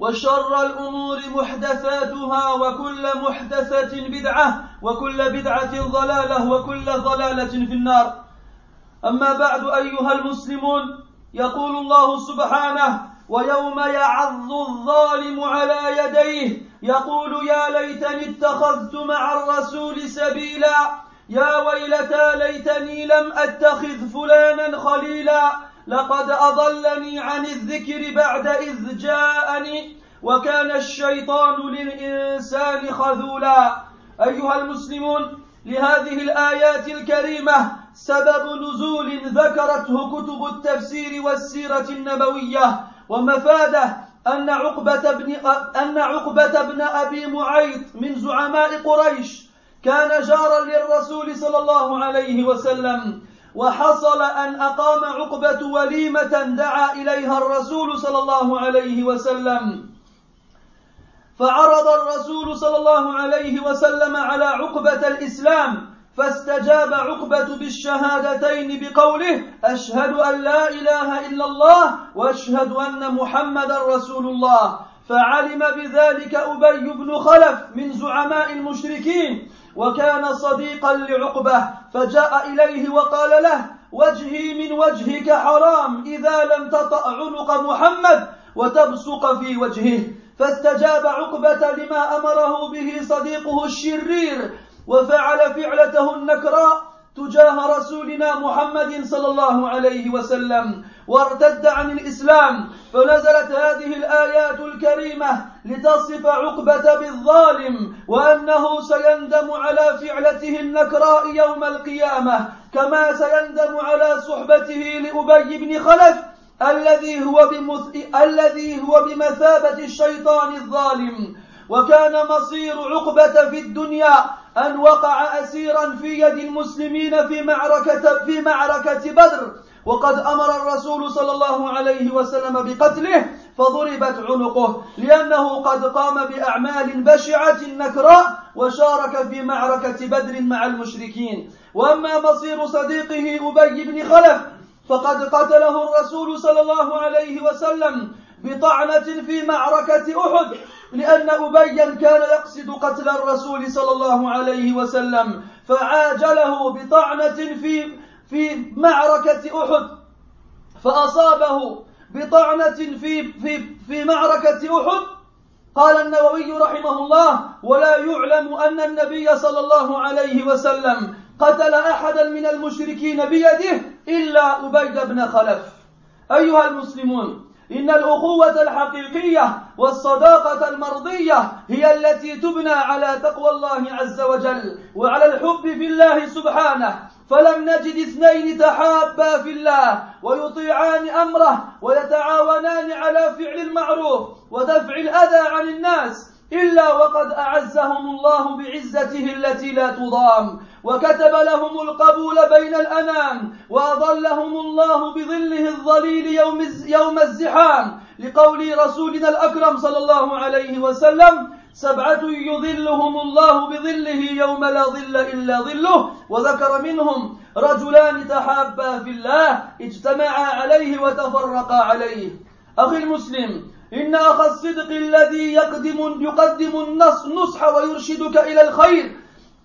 وشر الأمور محدثاتها وكل محدثة بدعة وكل بدعة ضلالة وكل ضلالة في النار. أما بعد أيها المسلمون يقول الله سبحانه ويوم يعض الظالم على يديه يقول يا ليتني اتخذت مع الرسول سبيلا يا ويلتى ليتني لم أتخذ فلانا خليلا لقد أضلني عن الذكر بعد إذ جاءني وكان الشيطان للإنسان خذولا. أيها المسلمون لهذه الآيات الكريمة سبب نزول ذكرته كتب التفسير والسيرة النبوية ومفاده أن عقبة بن أن عقبة بن أبي معيط من زعماء قريش كان جارا للرسول صلى الله عليه وسلم. وحصل أن أقام عقبة وليمة دعا إليها الرسول صلى الله عليه وسلم. فعرض الرسول صلى الله عليه وسلم على عقبة الإسلام فاستجاب عقبة بالشهادتين بقوله أشهد أن لا إله إلا الله وأشهد أن محمدا رسول الله. فعلم بذلك أبي بن خلف من زعماء المشركين وكان صديقا لعقبة فجاء إليه وقال له وجهي من وجهك حرام إذا لم تطأ عنق محمد وتبصق في وجهه. فاستجاب عقبة لما أمره به صديقه الشرير وفعل فعلته النكراء تجاه رسولنا محمد صلى الله عليه وسلم وارتد عن الإسلام فنزلت هذه الآيات الكريمة لتصف عقبة بالظالم وأنه سيندم على فعلته النكراء يوم القيامة كما سيندم على صحبته لأبي بن خلف الذي هو بمث... الذي هو بمثابة الشيطان الظالم. وكان مصير عقبة في الدنيا أن وقع أسيرا في يد المسلمين في معركة في معركة بدر. وقد أمر الرسول صلى الله عليه وسلم بقتله فضربت عنقه لأنه قد قام بأعمال بشعة نكراء وشارك في معركة بدر مع المشركين. وأما مصير صديقه أبي بن خلف فقد قتله الرسول صلى الله عليه وسلم بطعنة في معركة أحد لأن أبيا كان يقصد قتل الرسول صلى الله عليه وسلم فعاجله بطعنة في في معركة أحد. فأصابه بطعنة في في في معركة أحد. قال النووي رحمه الله ولا يعلم أن النبي صلى الله عليه وسلم قتل أحدا من المشركين بيده إلا أبي بن خلف. أيها المسلمون إن الأخوة الحقيقية والصداقة المرضية هي التي تبنى على تقوى الله عز وجل وعلى الحب في الله سبحانه. فلم نجد اثنين تحابا في الله ويطيعان أمره ويتعاونان على فعل المعروف ودفع الأذى عن الناس. إلا وقد أعزهم الله بعزته التي لا تضام وكتب لهم القبول بين الأنام وأظلهم الله بظله الظليل يوم يوم الزحام. لقول رسولنا الأكرم صلى الله عليه وسلم سبعة يظلهم الله بظله يوم لا ظل إلا ظله. وذكر منهم رجلان تحابا في الله اجتمعا عليه وتفرقا عليه. أخي المسلم إن أخ الصدق الذي يقدم يقدم النص نصح ويرشدك إلى الخير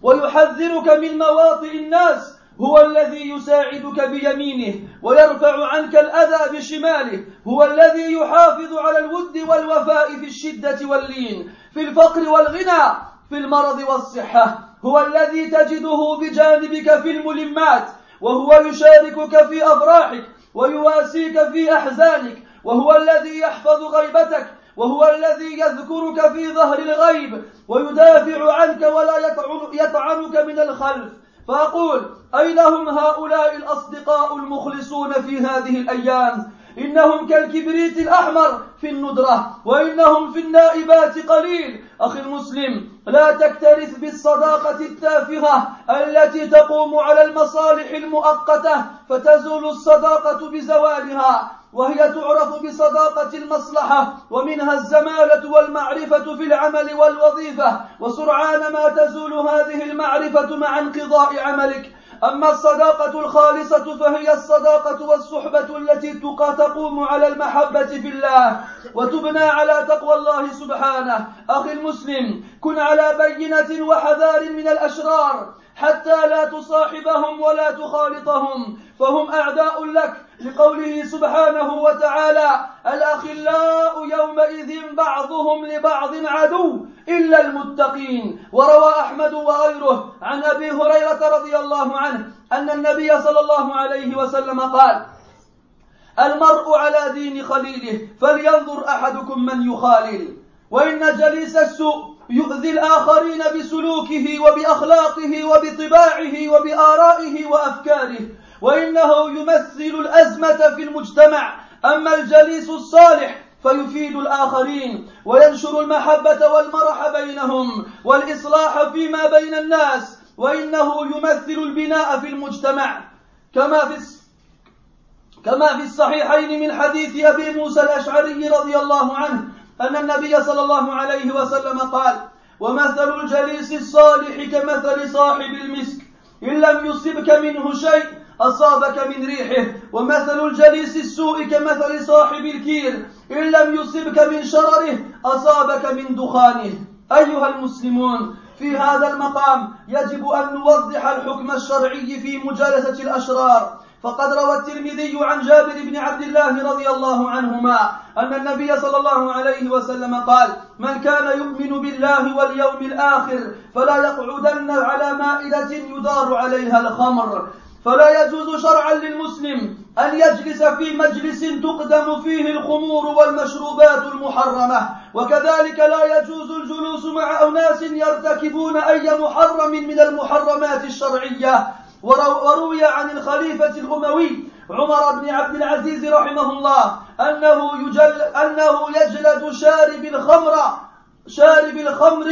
ويحذرك من مواطئ الناس هو الذي يساعدك بيمينه ويرفع عنك الأذى بشماله هو الذي يحافظ على الود والوفاء في الشدة واللين في الفقر والغنى في المرض والصحة هو الذي تجده بجانبك في الملمات وهو يشاركك في أفراحك ويواسيك في أحزانك وهو الذي يحفظ غيبتك وهو الذي يذكرك في ظهر الغيب ويدافع عنك ولا يطعنك من الخلف. فأقول أين هم هؤلاء الأصدقاء المخلصون في هذه الأيام؟ إنهم كالكبريت الأحمر في الندرة وإنهم في النائبات قليل. أخي المسلم لا تكترث بالصداقة التافهة التي تقوم على المصالح المؤقتة فتزول الصداقة بزوالها. وهي تعرف بصداقة المصلحة ومنها الزمالة والمعرفة في العمل والوظيفة. وسرعان ما تزول هذه المعرفة مع انقضاء عملك. أما الصداقة الخالصة فهي الصداقة والصحبة التي تقوم على المحبة في الله. وتبنى على تقوى الله سبحانه. أخي المسلم كن على بينة وحذار من الأشرار. حتى لا تصاحبهم ولا تخالطهم. فهم أعداء لك لقوله سبحانه وتعالى الأخلاء يومئذ بعضهم لبعض عدو إلا المتقين. وروى أحمد وغيره عن أبي هريرة رضي الله عنه أن النبي صلى الله عليه وسلم قال المرء على دين خليله فلينظر أحدكم من يخالل وإن جليس السوء يؤذي الآخرين بسلوكه وبأخلاقه وبطباعه وبآرائه وأفكاره وإنه يمثل الأزمة في المجتمع. أما الجليس الصالح فيفيد الآخرين وينشر المحبة والمرح بينهم والإصلاح فيما بين الناس وإنه يمثل البناء في المجتمع. كما في كما في الصحيحين من حديث أبي موسى الأشعري رضي الله عنه أن النبي صلى الله عليه وسلم قال ومثل الجليس الصالح كمثل صاحب المسك إن لم يصبك منه شيء أصابك من ريحه ومثل الجليس السوء كمثل صاحب الكير إن لم يصبك من شرره أصابك من دخانه. أيها المسلمون في هذا المقام يجب أن نوضح الحكم الشرعي في مجالسة الأشرار. فقد روى الترمذي عن جابر بن عبد الله رضي الله عنهما أن النبي صلى الله عليه وسلم قال من كان يؤمن بالله واليوم الآخر فلا يقعدن على مائدة يدار عليها الخمر. فلا يجوز شرعا للمسلم أن يجلس في مجلس تقدم فيه الخمور والمشروبات المحرمة. وكذلك لا يجوز الجلوس مع أناس يرتكبون أي محرم من المحرمات الشرعية. وروي عن الخليفة الأموي عمر بن عبد العزيز رحمه الله أنه يجل أنه يجلد شارب الخمر شارب الخمر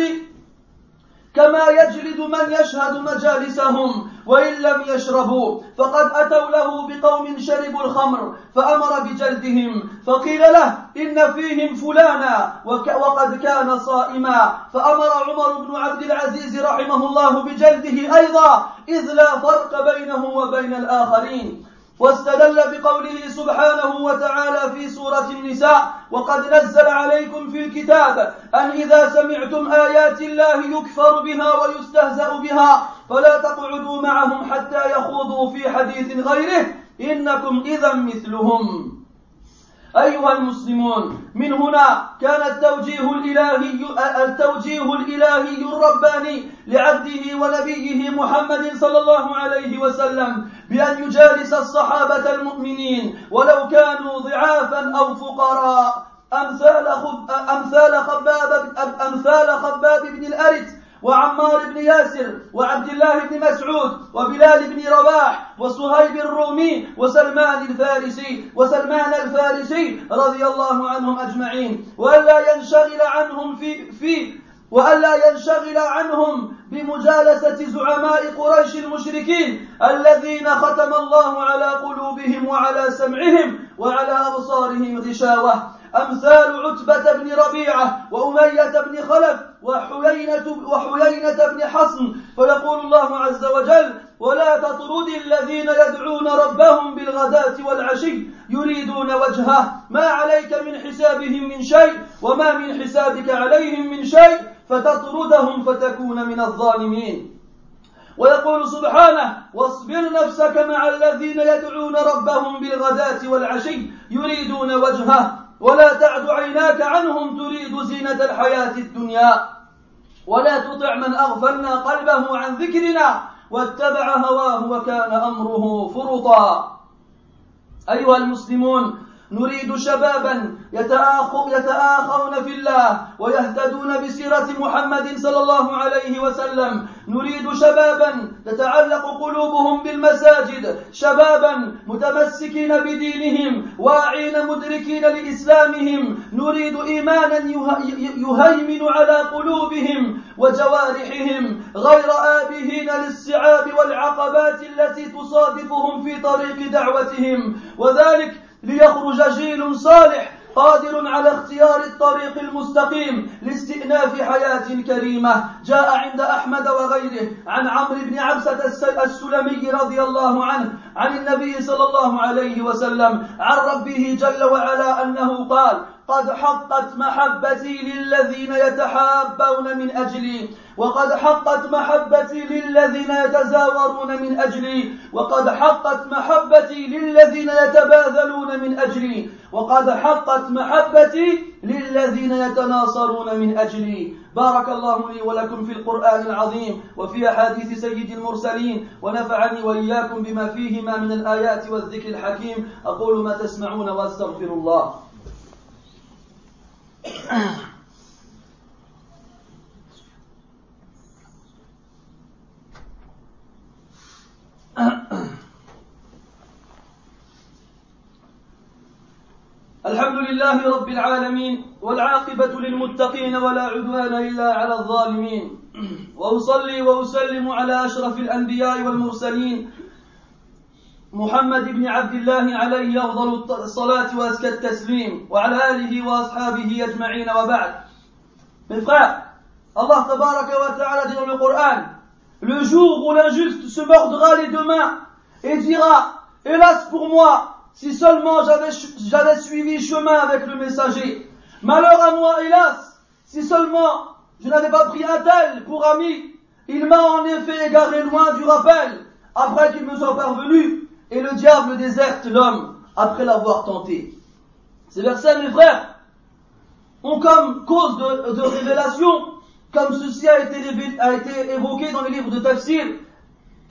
كما يجلد من يشهد مجالسهم. وإن لم يشربوا فقد أتوا له بقوم شربوا الخمر فأمر بجلدهم فقيل له إن فيهم فلانا وقد كان صائما فأمر عمر بن عبد العزيز رحمه الله بجلده أيضا إذ لا فرق بينه وبين الآخرين. واستدل بقوله سبحانه وتعالى في سورة النساء وقد نزل عليكم في الكتاب أن إذا سمعتم آيات الله يكفر بها ويستهزأ بها فلا تقعدوا معهم حتى يخوضوا في حديث غيره. إنكم إذا مثلهم. أيها المسلمون من هنا كان التوجيه الإلهي التوجيه الإلهي الرباني لعبده ونبيه محمد صلى الله عليه وسلم بأن يجالس الصحابة المؤمنين ولو كانوا ضعافا أو فقراء. أمثال خب أمثال خباب أمثال خباب بن الأرث وعمار بن ياسر وعبد الله بن مسعود وبلال بن رباح وصهيب الرومي وسلمان الفارسي وسلمان الفارسي رضي الله عنهم أجمعين وألا ينشغل عنهم في في وألا ينشغل عنهم بمجالسة زعماء قريش المشركين الذين ختم الله على قلوبهم وعلى سمعهم وعلى أبصارهم غشاوة. أمثال عتبة بن ربيعة وأمية بن خلف وحيينة, وحيينة بن حصن. فيقول الله عز وجل ولا تطرد الذين يدعون ربهم بالغداة والعشي يريدون وجهه. ما عليك من حسابهم من شيء وما من حسابك عليهم من شيء فتطردهم فتكون من الظالمين. ويقول سبحانه واصبر نفسك مع الذين يدعون ربهم بالغداة والعشي يريدون وجهه. ولا تعد عيناك عنهم تريد زينة الحياة الدنيا ولا تطع من أغفلنا قلبه عن ذكرنا واتبع هواه وكان أمره فرطا. أيها المسلمون نريد شبابا يتآخون في الله ويهتدون بسيرة محمد صلى الله عليه وسلم. نريد شبابا تتعلق قلوبهم بالمساجد. شبابا متمسكين بدينهم واعين مدركين لإسلامهم. نريد إيمانا يهيمن على قلوبهم وجوارحهم غير آبهين للصعاب والعقبات التي تصادفهم في طريق دعوتهم. وذلك ليخرج جيل صالح قادر على اختيار الطريق المستقيم لاستئناف حياة كريمة. جاء عند أحمد وغيره عن عمرو بن عبسة السلمي رضي الله عنه عن النبي صلى الله عليه وسلم عن ربه جل وعلا أنه قال قد حقت محبتي للذين يتحابون من أجلي وقد حقت محبتي للذين يتزاورون من أجلي وقد حقت محبتي للذين يتباذلون من أجلي وقد حقت محبتي للذين يتناصرون من أجلي. بارك الله لي ولكم في القرآن العظيم وفي أحاديث سيد المرسلين ونفعني وإياكم بما فيهما من الآيات والذكر الحكيم. أقول ما تسمعون وأستغفر الله. الحمد لله رب العالمين والعاقبة للمتقين ولا عدوان إلا على الظالمين وأصلي وأسلم على أشرف الأنبياء والمرسلين محمد بن عبد الله عليه أفضل الصلاة وأزكى التسليم وعلى آله وأصحابه أجمعين وبعد Mes frères, Allah tabaraka wa ta'ala dit dans le Coran Le jour où l'injuste se mordra les deux mains et dira Hélas pour moi, si seulement j'avais suivi chemin avec le messager. Malheur à moi, hélas, si seulement je n'avais pas pris un tel pour ami. Il m'a en effet égaré loin du rappel après qu'il me soit parvenu et le diable déserte l'homme après l'avoir tenté. Ces versets, mes frères, ont comme cause de, révélation, comme ceci a été, évoqué dans les livres de tafsir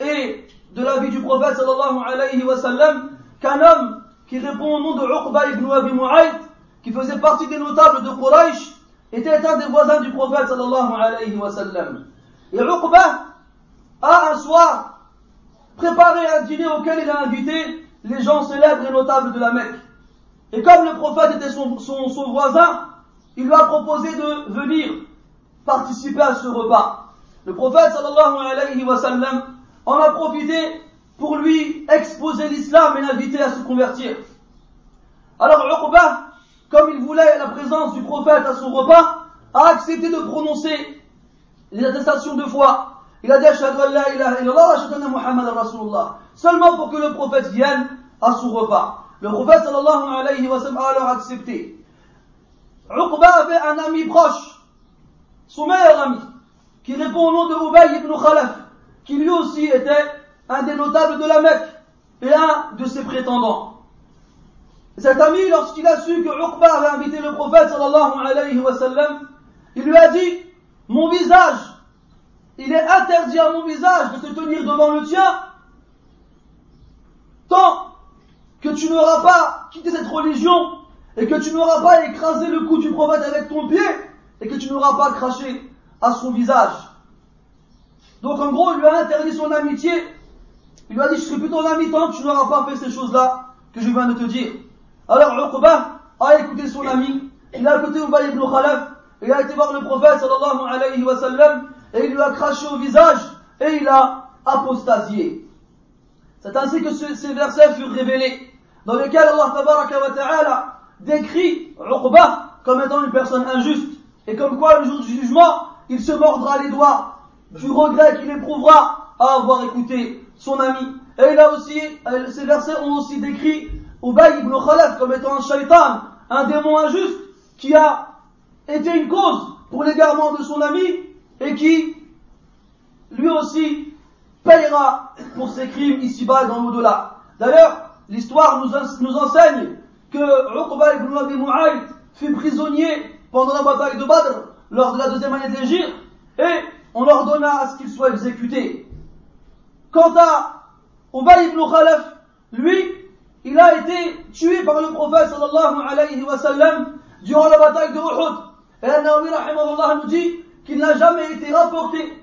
et de la vie du prophète sallallahu alayhi wa sallam, qu'un homme qui répond au nom de Uqba ibn Abi Mu'ayt, qui faisait partie des notables de Quraysh, était un des voisins du prophète sallallahu alayhi wa sallam. Et Uqba a un soir préparé un dîner auquel il a invité les gens célèbres et notables de la Mecque. Et comme le prophète était son, son, voisin, il lui a proposé de venir participer à ce repas. Le prophète sallallahu alayhi wa sallam en a profité pour lui exposer l'islam et l'inviter à se convertir. Alors Uqba, comme il voulait la présence du prophète à son repas, a accepté de prononcer les attestations de foi il a dit Ashhadu la ilaha illallah anna Muhammad Rasulullah. Seulement pour que le prophète vienne à son repas. Le prophète sallallahu alayhi wa sallam a alors accepté. Uqba avait un ami proche, son meilleur ami, qui répond au nom de Ubay ibn Khalaf, qui lui aussi était un des notables de la Mecque et un de ses prétendants. Cet ami, lorsqu'il a su que Uqba avait invité le prophète sallallahu alayhi wa sallam, il lui a dit, mon visage il est interdit à mon visage de se tenir devant le tien tant que tu n'auras pas quitté cette religion et que tu n'auras pas écrasé le cou du prophète avec ton pied et que tu n'auras pas craché à son visage. Donc en gros, il lui a interdit son amitié. Il lui a dit, je serai plus ton ami tant que tu n'auras pas fait ces choses-là que je viens de te dire. Alors Uqba a écouté son ami, il a écouté Ubay ibn Khalaf, il a été voir le prophète sallallahu alayhi wa sallam et il lui a craché au visage et il a apostasié. C'est ainsi que ces versets furent révélés, dans lesquels Allah wa ta'ala décrit Uqba comme étant une personne injuste. Et comme quoi, le jour du jugement, il se mordra les doigts du regret qu'il éprouvera à avoir écouté son ami. Et là aussi, ces versets ont aussi décrit Ubay ibn Khalaf comme étant un shaitan, un démon injuste, qui a été une cause pour l'égarement de son ami et qui, lui aussi, payera pour ses crimes ici-bas et dans l'au-delà. D'ailleurs, l'histoire nous, enseigne que Uqba ibn Abi Mu'ayd fut prisonnier pendant la bataille de Badr lors de la deuxième année de et on ordonna à ce qu'il soit exécuté. Quant à Ubay ibn Khalaf, lui, il a été tué par le prophète sallallahu alayhi wa sallam durant la bataille de Uhud. Et Nawawi nous dit qu'il n'a jamais été rapporté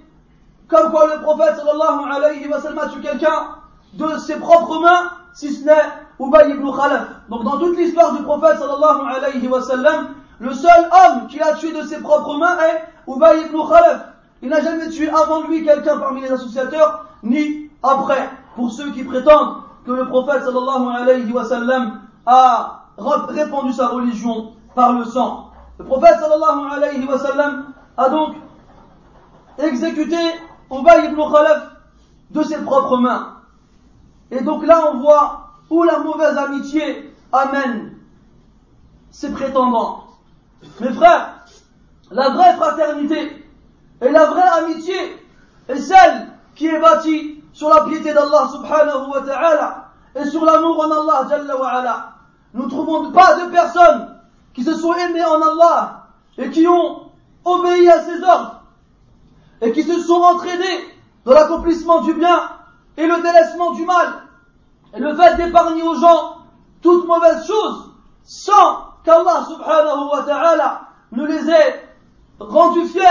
comme quoi le prophète sallallahu alayhi wa sallam a tué quelqu'un de ses propres mains, si ce n'est Ubay ibn Khalaf. Donc dans toute l'histoire du prophète sallallahu alayhi wa le seul homme qui a tué de ses propres mains est Ubay ibn Khalaf. Il n'a jamais tué avant lui quelqu'un parmi les associateurs, ni après. Pour ceux qui prétendent que le prophète sallallahu alayhi wa a répandu sa religion par le sang. Le prophète sallallahu alayhi wa sallam a donc exécuté Ubay ibn Khalaf de ses propres mains. Et donc là, on voit où la mauvaise amitié amène ses prétendants. Mes frères, la vraie fraternité et la vraie amitié est celle qui est bâtie sur la piété d'Allah subhanahu wa ta'ala et sur l'amour en Allah jalla wa ala. Nous ne trouvons pas de personnes qui se sont aimées en Allah et qui ont obéi à ses ordres et qui se sont entraînés dans l'accomplissement du bien et le délaissement du mal. Et le fait d'épargner aux gens toute mauvaise chose sans qu'Allah subhanahu wa ta'ala ne les ait rendus fiers.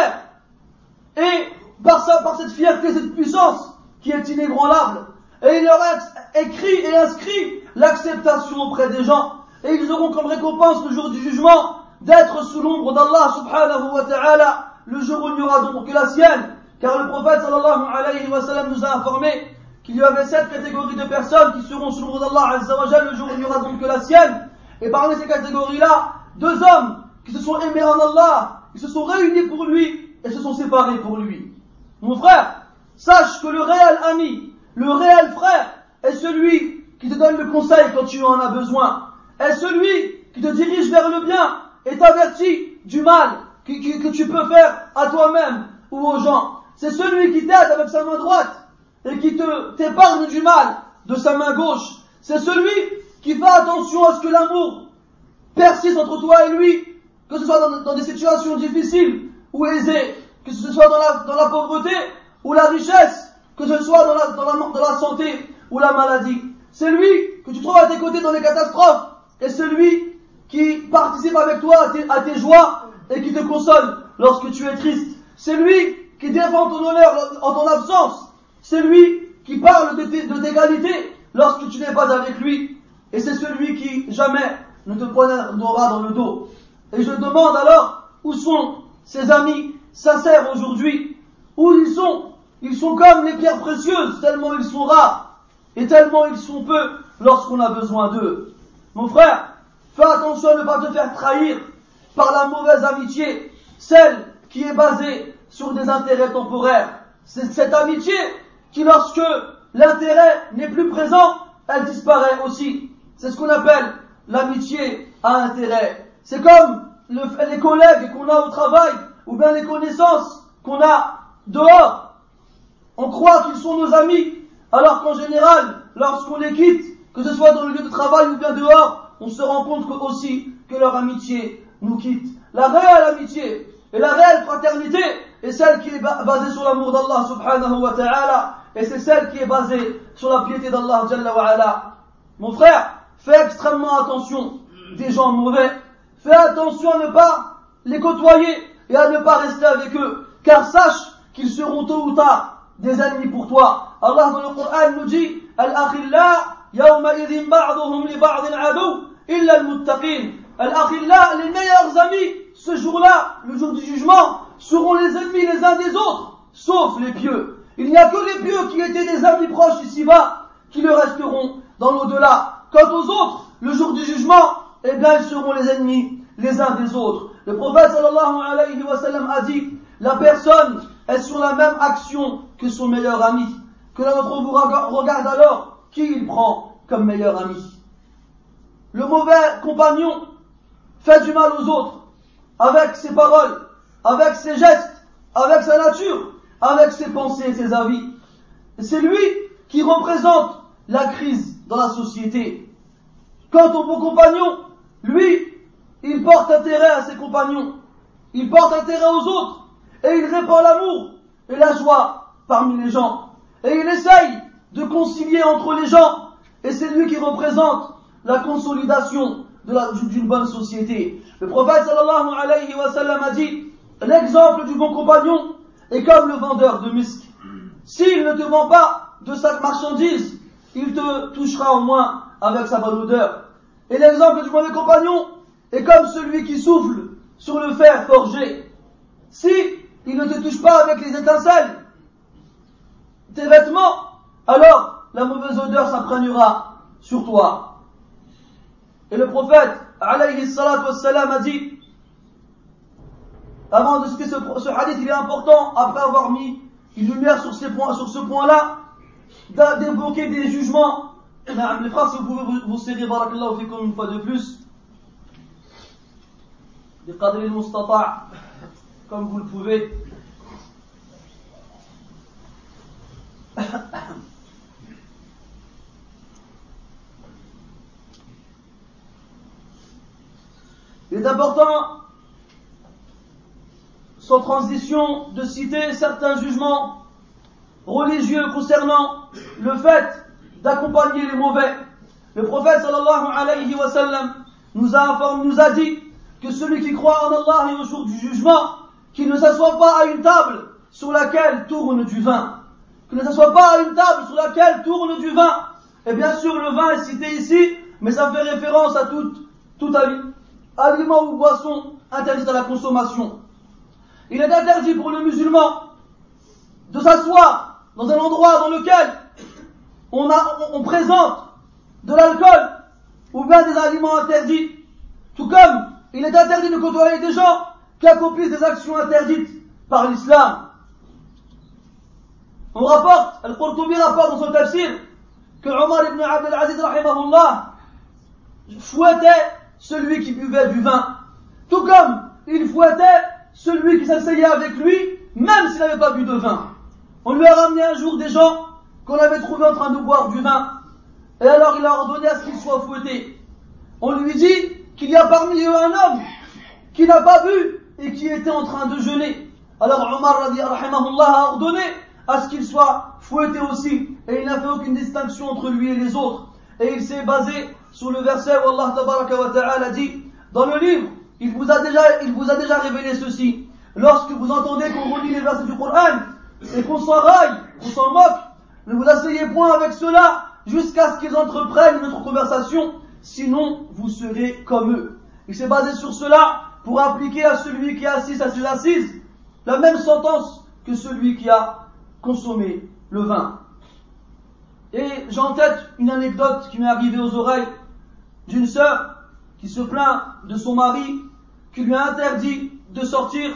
Et par, par cette fierté, cette puissance qui est inébranlable et il leur a écrit et inscrit l'acceptation auprès des gens. Et ils auront comme récompense le jour du jugement d'être sous l'ombre d'Allah subhanahu wa ta'ala. Le jour où il n'y aura donc que la sienne. Car le prophète sallallahu alayhi wa nous a informé qu'il y avait sept catégories de personnes qui seront sous l'ombre d'Allah le jour où il n'y aura donc que la sienne. Et parmi ces catégories-là, deux hommes qui se sont aimés en Allah, qui se sont réunis pour lui et se sont séparés pour lui. Mon frère, sache que le réel ami, le réel frère est celui qui te donne le conseil quand tu en as besoin, est celui qui te dirige vers le bien et t'avertit du mal que tu peux faire à toi-même ou aux gens. C'est celui qui t'aide avec sa main droite et qui te t'épargne du mal de sa main gauche. C'est celui qui fait attention à ce que l'amour persiste entre toi et lui, que ce soit dans, des situations difficiles ou aisées, que ce soit dans la, pauvreté ou la richesse, que ce soit dans la, dans la, dans la santé ou la maladie. C'est lui que tu trouves à tes côtés dans les catastrophes et celui qui participe avec toi à tes, tes joies et qui te console lorsque tu es triste. C'est lui qui défend ton honneur en ton absence c'est lui qui parle de, d'égalité lorsque tu n'es pas avec lui. Et c'est celui qui jamais ne te poignardera dans le dos. Et je demande alors, où sont ces amis sincères aujourd'hui? Où ils sont? Ils sont comme les pierres précieuses, tellement ils sont rares, et tellement ils sont peu lorsqu'on a besoin d'eux. Mon frère, fais attention à ne pas te faire trahir par la mauvaise amitié, celle qui est basée sur des intérêts temporaires. C'est cette amitié qui lorsque l'intérêt n'est plus présent, elle disparaît aussi. C'est ce qu'on appelle l'amitié à intérêt. C'est comme les collègues qu'on a au travail, ou bien les connaissances qu'on a dehors. On croit qu'ils sont nos amis, alors qu'en général, lorsqu'on les quitte, que ce soit dans le lieu de travail ou bien dehors, on se rend compte aussi que leur amitié nous quitte. La réelle amitié et la réelle fraternité est celle qui est basée sur l'amour d'Allah subhanahu wa ta'ala et c'est celle qui est basée sur la piété d'Allah Jalla wa ala. Mon frère, fais extrêmement attention des gens mauvais. Fais attention à ne pas les côtoyer et à ne pas rester avec eux. Car sache qu'ils seront tôt ou tard des ennemis pour toi. Allah dans le Coran nous dit Al-akhilla ba'duhum li ba'din adu illa al-muttaqin. Al-akhilla, les meilleurs amis, ce jour-là, le jour du jugement, seront les ennemis les uns des autres, sauf les pieux. Il n'y a que les pieux qui étaient des amis proches ici-bas qui le resteront dans l'au-delà. Quant aux autres, le jour du jugement, eh bien ils seront les ennemis les uns des autres. Le prophète sallallahu alayhi wa sallam a dit, la personne est sur la même action que son meilleur ami. Que d'entre vous regarde alors qui il prend comme meilleur ami. Le mauvais compagnon fait du mal aux autres avec ses paroles, avec ses gestes, avec sa nature, avec ses pensées et ses avis. C'est lui qui représente la crise dans la société. Quant au bon compagnon, lui, il porte intérêt à ses compagnons, il porte intérêt aux autres, et il répand l'amour et la joie parmi les gens. Et il essaye de concilier entre les gens, et c'est lui qui représente la consolidation d'une bonne société. Le prophète sallallahu alayhi wa sallam a dit, l'exemple du bon compagnon est comme le vendeur de misk. S'il ne te vend pas de sa marchandise, il te touchera au moins avec sa bonne odeur. Et l'exemple du mauvais compagnon est comme celui qui souffle sur le fer forgé. Si il ne te touche pas avec les étincelles, tes vêtements, alors la mauvaise odeur s'imprègnera sur toi. Et le prophète, alayhi salatu wassalam, a dit, avant de ce que ce, ce, hadith il est important, après avoir mis une lumière sur, ce point-là, d'évoquer des jugements. Les frères, si vous pouvez vous, vous serrer, barakallahu fikum, une fois de plus. Comme vous le pouvez. Il est important, sans transition, de citer certains jugements religieux concernant le fait d'accompagner les mauvais. Le prophète sallallahu alayhi wa sallam nous a informé, dit que celui qui croit en Allah et au jour du jugement, qu'il ne s'assoit pas à une table sur laquelle tourne du vin. Qu'il ne s'assoit pas à une table sur laquelle tourne du vin. Et bien sûr, le vin est cité ici, mais ça fait référence à tout, tout aliment ou boisson interdite à la consommation. Il est interdit pour le musulman de s'asseoir dans un endroit dans lequel on présente de l'alcool ou bien des aliments interdits. Tout comme il est interdit de côtoyer des gens qui accomplissent des actions interdites par l'islam. On rapporte, Al-Qurtubi rapporte dans son tafsir que Omar ibn Abdel Aziz rahimahullah fouettait celui qui buvait du vin. Tout comme il fouettait celui qui s'asseyait avec lui, même s'il n'avait pas bu de vin. On lui a ramené un jour des gens qu'on avait trouvés en train de boire du vin. Et alors il a ordonné à ce qu'ils soient fouettés. On lui dit qu'il y a parmi eux un homme qui n'a pas bu et qui était en train de jeûner. Alors Omar a ordonné à ce qu'il soit fouetté aussi et il n'a fait aucune distinction entre lui et les autres. Et il s'est basé sur le verset où Allah wa ta'ala dit dans le livre, il vous a déjà, il vous a déjà révélé ceci. Lorsque vous entendez qu'on relit les versets du Coran et qu'on s'enraille, qu'on s'en moque, ne vous asseyez point avec cela jusqu'à ce qu'ils entreprennent notre conversation, sinon vous serez comme eux. Il s'est basé sur cela pour appliquer à celui qui assiste à ses assises la même sentence que celui qui a consommé le vin. Et j'ai en tête une anecdote qui m'est arrivée aux oreilles d'une sœur qui se plaint de son mari qui lui a interdit de sortir,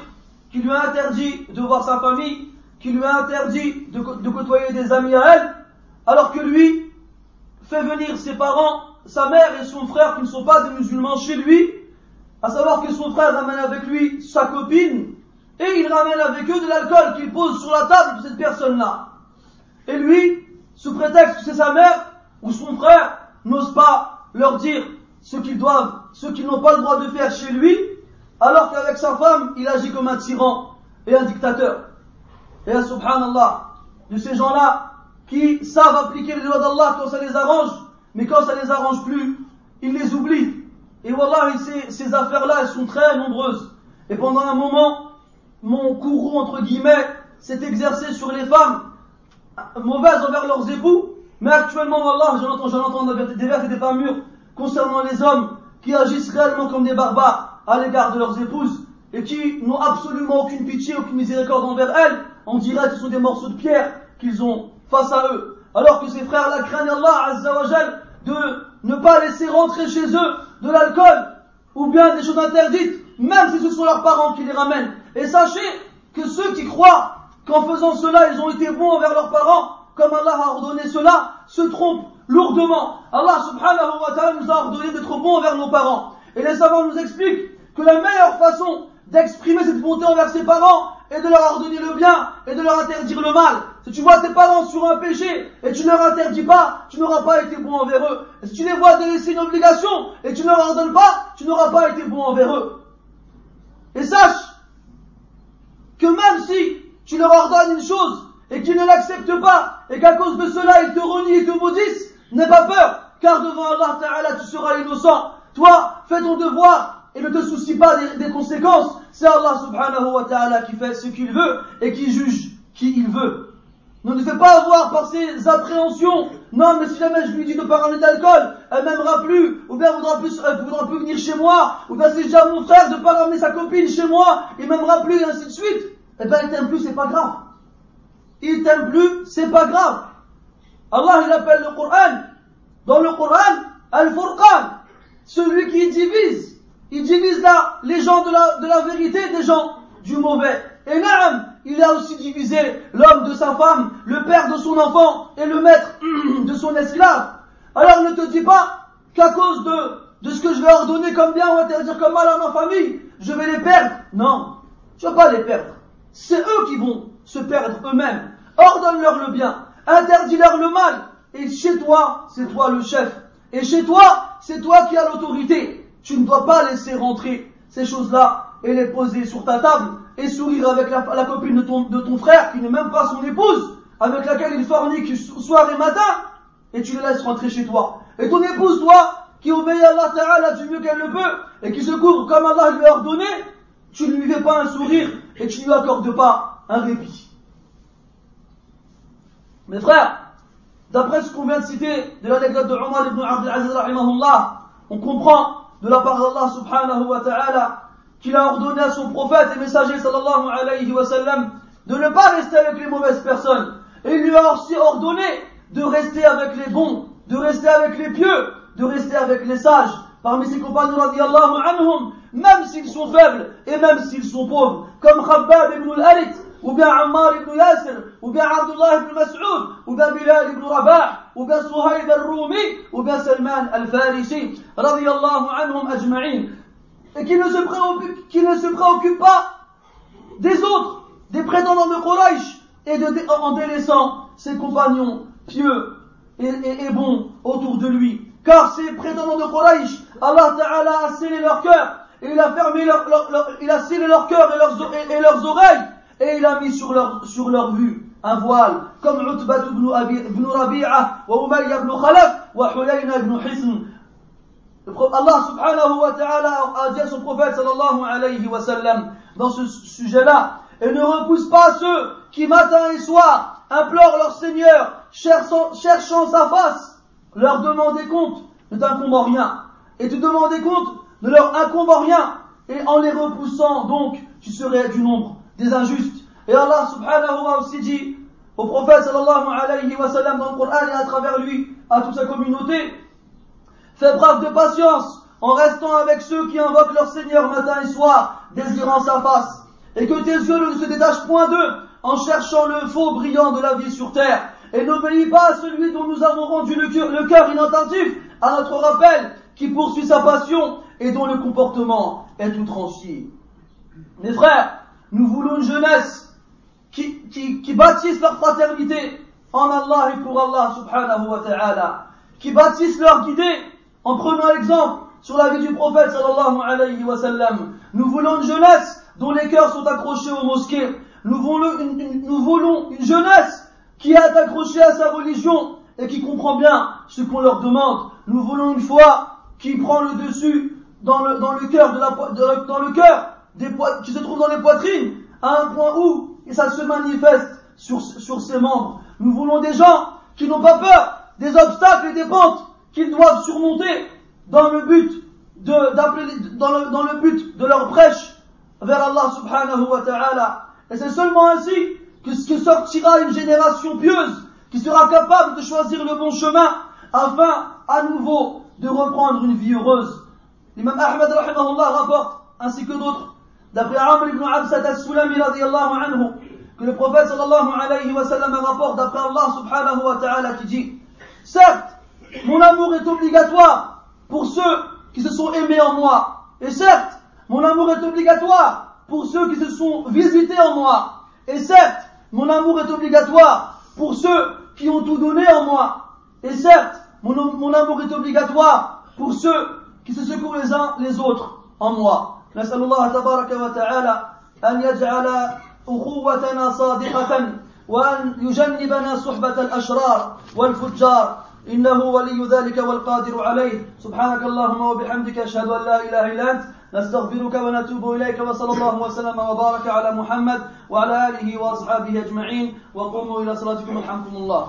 qui lui a interdit de voir sa famille, qui lui a interdit de, côtoyer des amis à elle, alors que lui fait venir ses parents, sa mère et son frère qui ne sont pas des musulmans chez lui à savoir que son frère ramène avec lui sa copine, et il ramène avec eux de l'alcool qu'il pose sur la table de cette personne-là. Et lui, sous prétexte que c'est sa mère ou son frère, leur dire ce qu'ils doivent, ce qu'ils n'ont pas le droit de faire chez lui, alors qu'avec sa femme, il agit comme un tyran et un dictateur. Et un subhanallah, de ces gens-là qui savent appliquer les lois d'Allah quand ça les arrange, mais quand ça les arrange plus, ils les oublient. Et voilà, ces, affaires-là, elles sont très nombreuses. Et pendant un moment, mon courroux, entre guillemets, s'est exercé sur les femmes mauvaises envers leurs époux. Mais actuellement, voilà, j'en entends, j'en des vers et des pas mûrs concernant les hommes qui agissent réellement comme des barbares à l'égard de leurs épouses et qui n'ont absolument aucune pitié, aucune miséricorde envers elles. On dirait que ce sont des morceaux de pierre qu'ils ont face à eux. Alors que ces frères-là craignent Allah Azzawajal de ne pas laisser rentrer chez eux de l'alcool, ou bien des choses interdites, même si ce sont leurs parents qui les ramènent. Et sachez que ceux qui croient qu'en faisant cela, ils ont été bons envers leurs parents, comme Allah a ordonné cela, se trompent lourdement. Allah subhanahu wa ta'ala nous a ordonné d'être bons envers nos parents. Et les savants nous expliquent que la meilleure façon d'exprimer cette bonté envers ses parents est de leur ordonner le bien et de leur interdire le mal. Si tu vois tes parents sur un péché et tu ne leur interdis pas, tu n'auras pas été bon envers eux. Et si tu les vois délaisser une obligation et tu ne leur ordonnes pas, tu n'auras pas été bon envers eux. Et sache que même si tu leur ordonnes une chose et qu'ils ne l'acceptent pas et qu'à cause de cela ils te renient et te maudissent, n'aie pas peur, car devant Allah Ta'ala tu seras innocent. Toi, fais ton devoir et ne te soucie pas des, conséquences. C'est Allah subhanahu wa ta'ala qui fait ce qu'il veut et qui juge qui il veut. Ne fais pas avoir par ses appréhensions. Non, mais si jamais je lui dis de pas ramener d'alcool, elle m'aimera plus, ou bien voudra plus, elle voudra plus venir chez moi, ou bien c'est déjà mon frère de pas ramener sa copine chez moi, il m'aimera plus, et ainsi de suite. Eh ben, il t'aime plus, c'est pas grave. Il t'aime plus, c'est pas grave. Allah, il appelle le Coran, dans le Coran, Al-Furqan, celui qui divise. Il divise là les gens de la, de la vérité des gens du mauvais. Et Naam, il a aussi divisé l'homme de sa femme, le père de son enfant et le maître de son esclave. Alors ne te dis pas qu'à cause de, de ce que je vais ordonner comme bien ou interdire comme mal à ma famille, je vais les perdre. Non, tu vas pas les perdre. C'est eux qui vont se perdre eux-mêmes. Ordonne-leur le bien, interdis-leur le mal. Et chez toi, c'est toi le chef. Et chez toi, c'est toi qui as l'autorité. Tu ne dois pas laisser rentrer ces choses-là et les poser sur ta table et sourire avec la, copine de ton, frère qui n'est même pas son épouse, avec laquelle il fornique soir et matin, et tu le laisses rentrer chez toi. Et ton épouse, toi, qui obéit à Allah Ta'ala du mieux qu'elle le peut, et qui se couvre comme Allah lui a ordonné, tu ne lui fais pas un sourire et tu ne lui accordes pas un répit. Mes frères, d'après ce qu'on vient de citer de l'anecdote de Omar ibn on comprend de la part d'Allah subhanahu wa ta'ala qu'il a ordonné à son prophète et messager sallallahu de ne pas rester avec les mauvaises personnes. Et il lui a aussi ordonné de rester avec les bons, de rester avec les pieux, de rester avec les sages. Parmi ses compagnons radiallahu anhum, même s'ils sont faibles et même s'ils sont pauvres, comme Khabbab ibn al-Harit, ibn Yasir, ou bien Abdullah ibn Mas'ud, ou bien Bilal ibn Rabah, ou bien Suhaib al-Rumi, ou bien Salman al-Farisi, radiallahu anhum ajma'in et qui ne se préoccupe, qui ne se préoccupe pas des autres, des prétendants de Quraysh, et de, en délaissant ses compagnons pieux et, bons autour de lui. Car ces prétendants de Quraysh, Allah Ta'ala a scellé leur cœur, et il a fermé leur, il a scellé leur cœur et leurs, et, leurs oreilles, et il a mis sur leur, sur leur vue un voile, comme Utbat ibn Rabi'a, wa Umayya ibn Khalaf, wa Hulayna ibn Hisn, Allah subhanahu wa ta'ala a dit à son prophète sallallahu alayhi wa sallam dans ce sujet-là, et ne repousse pas ceux qui matin et soir implorent leur Seigneur, cherchant, sa face, leur demander compte ne t'incombe rien, et te demander compte ne leur incombe rien, et en les repoussant donc, tu serais du nombre des injustes. Et Allah subhanahu wa aussi dit au prophète sallallahu alayhi wa sallam dans le Coran et à travers lui, à toute sa communauté, Fais preuve de patience en restant avec ceux qui invoquent leur Seigneur matin et soir, désirant sa face, et que tes yeux ne se détachent point d'eux en cherchant le faux brillant de la vie sur terre. Et n'oublie pas celui dont nous avons rendu le cœur, inattentif à notre rappel, qui poursuit sa passion et dont le comportement est outrancier. Mes frères, nous voulons une jeunesse qui, qui, qui bâtisse leur fraternité en Allah et pour Allah subhanahu wa ta'ala, qui bâtissent leur guidée en prenant l'exemple sur la vie du prophète sallallahu alayhi wa sallam, nous voulons une jeunesse dont les cœurs sont accrochés aux mosquées. Nous voulons une, nous voulons une jeunesse qui est accrochée à sa religion et qui comprend bien ce qu'on leur demande. Nous voulons une foi qui prend le dessus dans le, dans le cœur de la, dans le cœur des qui se trouve dans les poitrines à un point où et ça se manifeste sur, sur ses membres. Nous voulons des gens qui n'ont pas peur des obstacles et des pentes qu'ils doivent surmonter dans le but de, dans le, dans le but de leur prêche vers Allah subhanahu wa ta'ala. Et c'est seulement ainsi que, que sortira une génération pieuse qui sera capable de choisir le bon chemin afin à nouveau de reprendre une vie heureuse L'imam rahimahullah rapporte, ainsi que d'autres, d'après Amr ibn Absat al-Sulami radiallahu anhu, que le prophète sallallahu alayhi wa sallam rapporte d'après Allah subhanahu wa ta'ala qui dit Certes, mon amour est obligatoire pour ceux qui se sont aimés en moi. Et certes, mon amour est obligatoire pour ceux qui se sont visités en moi. Et certes, mon amour est obligatoire pour ceux qui ont tout donné en moi. Et certes, mon, mon amour est obligatoire pour ceux qui se secouent les uns les autres en moi. نسأل الله تبارك وتعالى أن يجعل أخوتنا صادقة وأن يجنبنا صحبة الأشرار والفجار. إنه ولي ذلك والقادر عليه. سبحانك اللهم وبحمدك أشهد أن لا إله إلا أنت. نستغفرك ونتوب إليك وصلى الله وسلم وبارك على محمد وعلى آله وأصحابه أجمعين. وقوموا إلى صلاتكم الحمد الله.